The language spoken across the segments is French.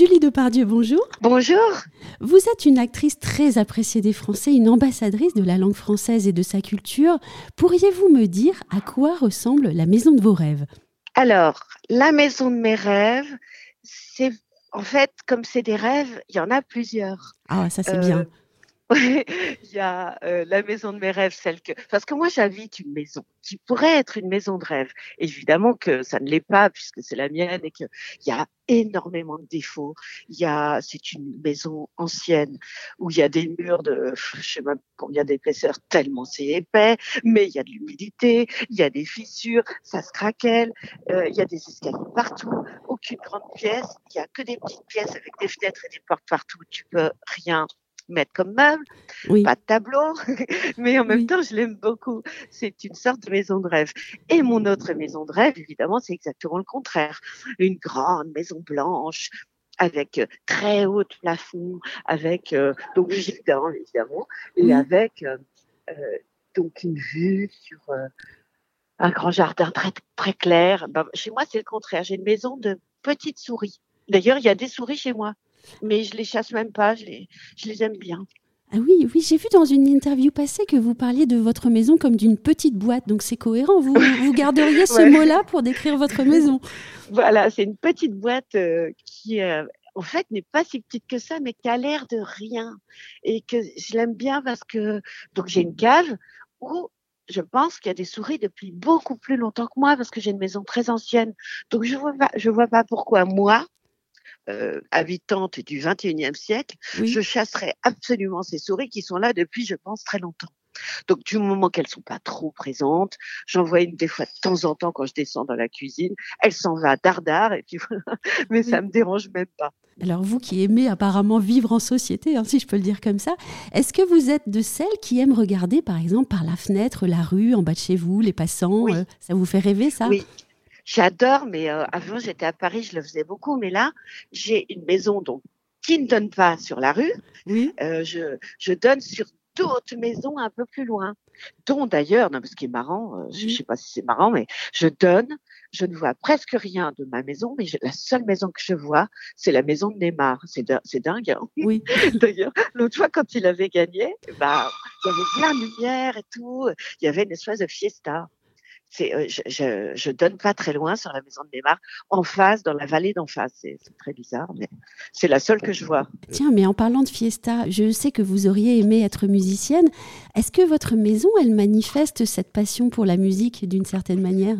Julie Depardieu, bonjour. Bonjour. Vous êtes une actrice très appréciée des Français, une ambassadrice de la langue française et de sa culture. Pourriez-vous me dire à quoi ressemble la maison de vos rêves? Alors, la maison de mes rêves, c'est en fait, comme c'est des rêves, il y en a plusieurs. Ah, ça c'est bien. Il y a euh, la maison de mes rêves, celle que parce que moi j'habite une maison qui pourrait être une maison de rêve. Évidemment que ça ne l'est pas puisque c'est la mienne et qu'il y a énormément de défauts. Il y a c'est une maison ancienne où il y a des murs de je sais même combien d'épaisseur tellement c'est épais, mais il y a de l'humidité, il y a des fissures, ça se craquelle, euh, il y a des escaliers partout, aucune grande pièce, il y a que des petites pièces avec des fenêtres et des portes partout. Tu peux rien mettre comme meuble, pas de tableau, mais en même temps, je l'aime beaucoup. C'est une sorte de maison de rêve. Et mon autre maison de rêve, évidemment, c'est exactement le contraire. Une grande maison blanche, avec euh, très haut plafond, avec euh, donc évidemment, et avec euh, donc une vue sur un grand jardin très très clair. Ben, chez moi, c'est le contraire. J'ai une maison de petites souris. D'ailleurs, il y a des souris chez moi mais je les chasse même pas, je les, je les aime bien. Ah oui, oui, j'ai vu dans une interview passée que vous parliez de votre maison comme d'une petite boîte, donc c'est cohérent. Vous, vous garderiez ce mot-là pour décrire votre maison. Voilà, c'est une petite boîte euh, qui, euh, en fait, n'est pas si petite que ça, mais qui a l'air de rien et que je l'aime bien parce que donc j'ai une cave où je pense qu'il y a des souris depuis beaucoup plus longtemps que moi parce que j'ai une maison très ancienne. Donc je vois pas, je vois pas pourquoi moi, euh, habitante du 21e siècle, je chasserais absolument ces souris qui sont là depuis, je pense, très longtemps. Donc du moment qu'elles sont pas trop présentes, j'en vois une des fois de temps en temps quand je descends dans la cuisine, elle s'en va dardard et puis mais ça me dérange même pas. Alors vous qui aimez apparemment vivre en société, hein, si je peux le dire comme ça, est-ce que vous êtes de celles qui aiment regarder par exemple par la fenêtre la rue en bas de chez vous, les passants euh, Ça vous fait rêver ça? Oui, J'adore, mais euh, avant j'étais à Paris, je le faisais beaucoup, mais là j'ai une maison donc qui ne donne pas sur la rue. Oui. Euh, je, je donne sur d'autres maisons un peu plus loin, dont d'ailleurs, non, ce qui est marrant, euh, je ne sais pas si c'est marrant, mais je donne, je ne vois presque rien de ma maison, mais la seule maison que je vois, c'est la maison de Neymar. C'est dingue. Hein oui. d'ailleurs, l'autre fois, quand il avait gagné, bah, il y avait plein de lumière et tout. Il y avait une espèce de fiesta. Euh, je, je, donne pas très loin sur la maison de Neymar, en face, dans la vallée d'en face. C'est très bizarre, mais c'est la seule que je vois. Tiens, mais en parlant de fiesta, je sais que vous auriez aimé être musicienne. Est-ce que votre maison, elle manifeste cette passion pour la musique d'une certaine manière?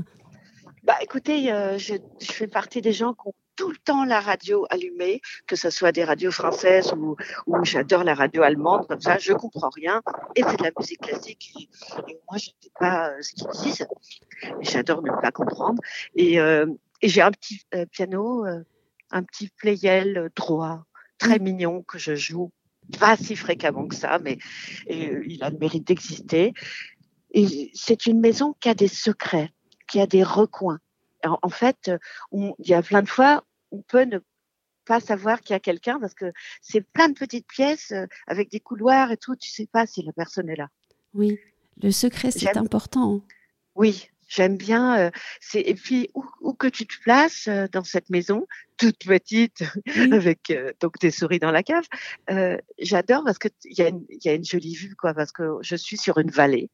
Bah, écoutez, euh, je, je, fais partie des gens qui ont tout le temps la radio allumée, que ce soit des radios françaises ou, ou j'adore la radio allemande, comme ça, je comprends rien. Et c'est de la musique classique. Et, moi, je ne sais pas euh, ce qu'ils disent. J'adore ne pas comprendre. Et, euh, et j'ai un petit euh, piano, un petit playel droit, très mm. mignon, que je joue pas si fréquemment que ça, mais il a le mérite d'exister. Et c'est une maison qui a des secrets, qui a des recoins. En, fait, il y a plein de fois, on peut ne pas savoir qu'il y a quelqu'un parce que c'est plein de petites pièces euh, avec des couloirs et tout. Tu sais pas si la personne est là. Oui, le secret c'est important. Oui, j'aime bien. Euh, c'est et puis où, que tu te places euh, dans cette maison toute petite avec donc des souris dans la cave, j'adore parce que il y, a une, y a une jolie vue quoi parce que je suis sur une vallée.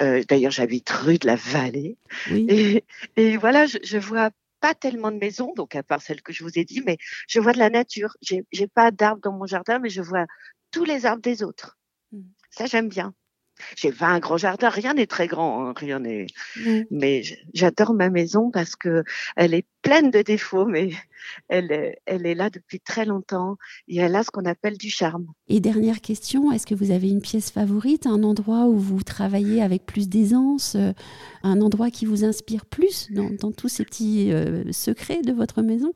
D'ailleurs, j'habite rue de la Vallée. Et, et, voilà, je, je vois pas tellement de maisons, donc à part celle que je vous ai dit, mais je vois de la nature. J'ai, pas d'arbres dans mon jardin, mais je vois tous les arbres des autres. Mmh. Ça, j'aime bien. J'ai pas un grand jardin, rien n'est très grand, hein, rien n'est. Mais j'adore ma maison parce que elle est pleine de défauts, mais elle est, elle est là depuis très longtemps et elle a ce qu'on appelle du charme. Et dernière question, est-ce que vous avez une pièce favorite, un endroit où vous travaillez avec plus d'aisance, euh, un endroit qui vous inspire plus dans, dans tous ces petits euh, secrets de votre maison?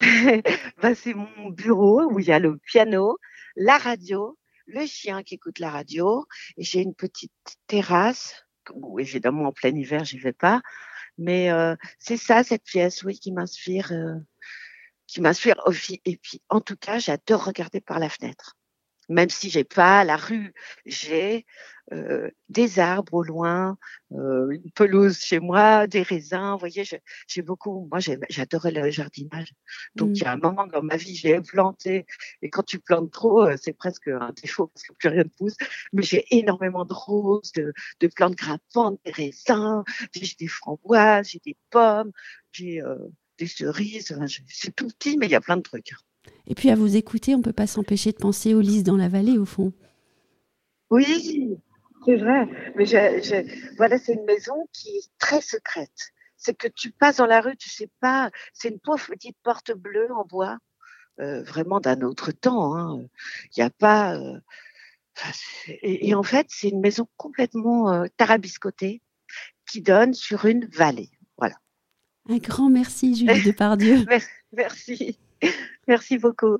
Bah, C'est mon bureau où il y a le piano, la radio le chien qui écoute la radio, et j'ai une petite terrasse, où évidemment en plein hiver j'y vais pas, mais euh, c'est ça cette pièce, oui, qui m'inspire, euh, qui m'inspire. Et puis en tout cas, j'adore regarder par la fenêtre. même si j'ai pas la rue, j'ai euh, des arbres au loin, euh, une pelouse chez moi, des raisins. Vous voyez, j'ai beaucoup. Moi, j'adorais le jardinage. Donc, il y a mmh. un moment dans ma vie, j'ai planté. Et quand tu plantes trop, euh, c'est presque un défaut parce que plus rien ne pousse. Mais j'ai énormément de roses, de, de plantes grimpantes, des raisins, j'ai des framboises, j'ai des pommes, j'ai des cerises. c'est tout petit, mais il y a plein de trucs. Et puis à vous écouter, on peut pas s'empêcher de penser aux lys dans la vallée, au fond. Oui, c'est vrai. Mais voilà, c'est une maison qui est très secrète. C'est que tu passes dans la rue, tu sais pas. C'est une pauvre petite porte bleue en bois, euh, vraiment d'un autre temps. Il hein. n'y a pas. Euh, et, en fait, c'est une maison complètement euh, tarabiscotée qui donne sur une vallée. Voilà. Un grand merci, Julie Depardieu. merci. Merci beaucoup.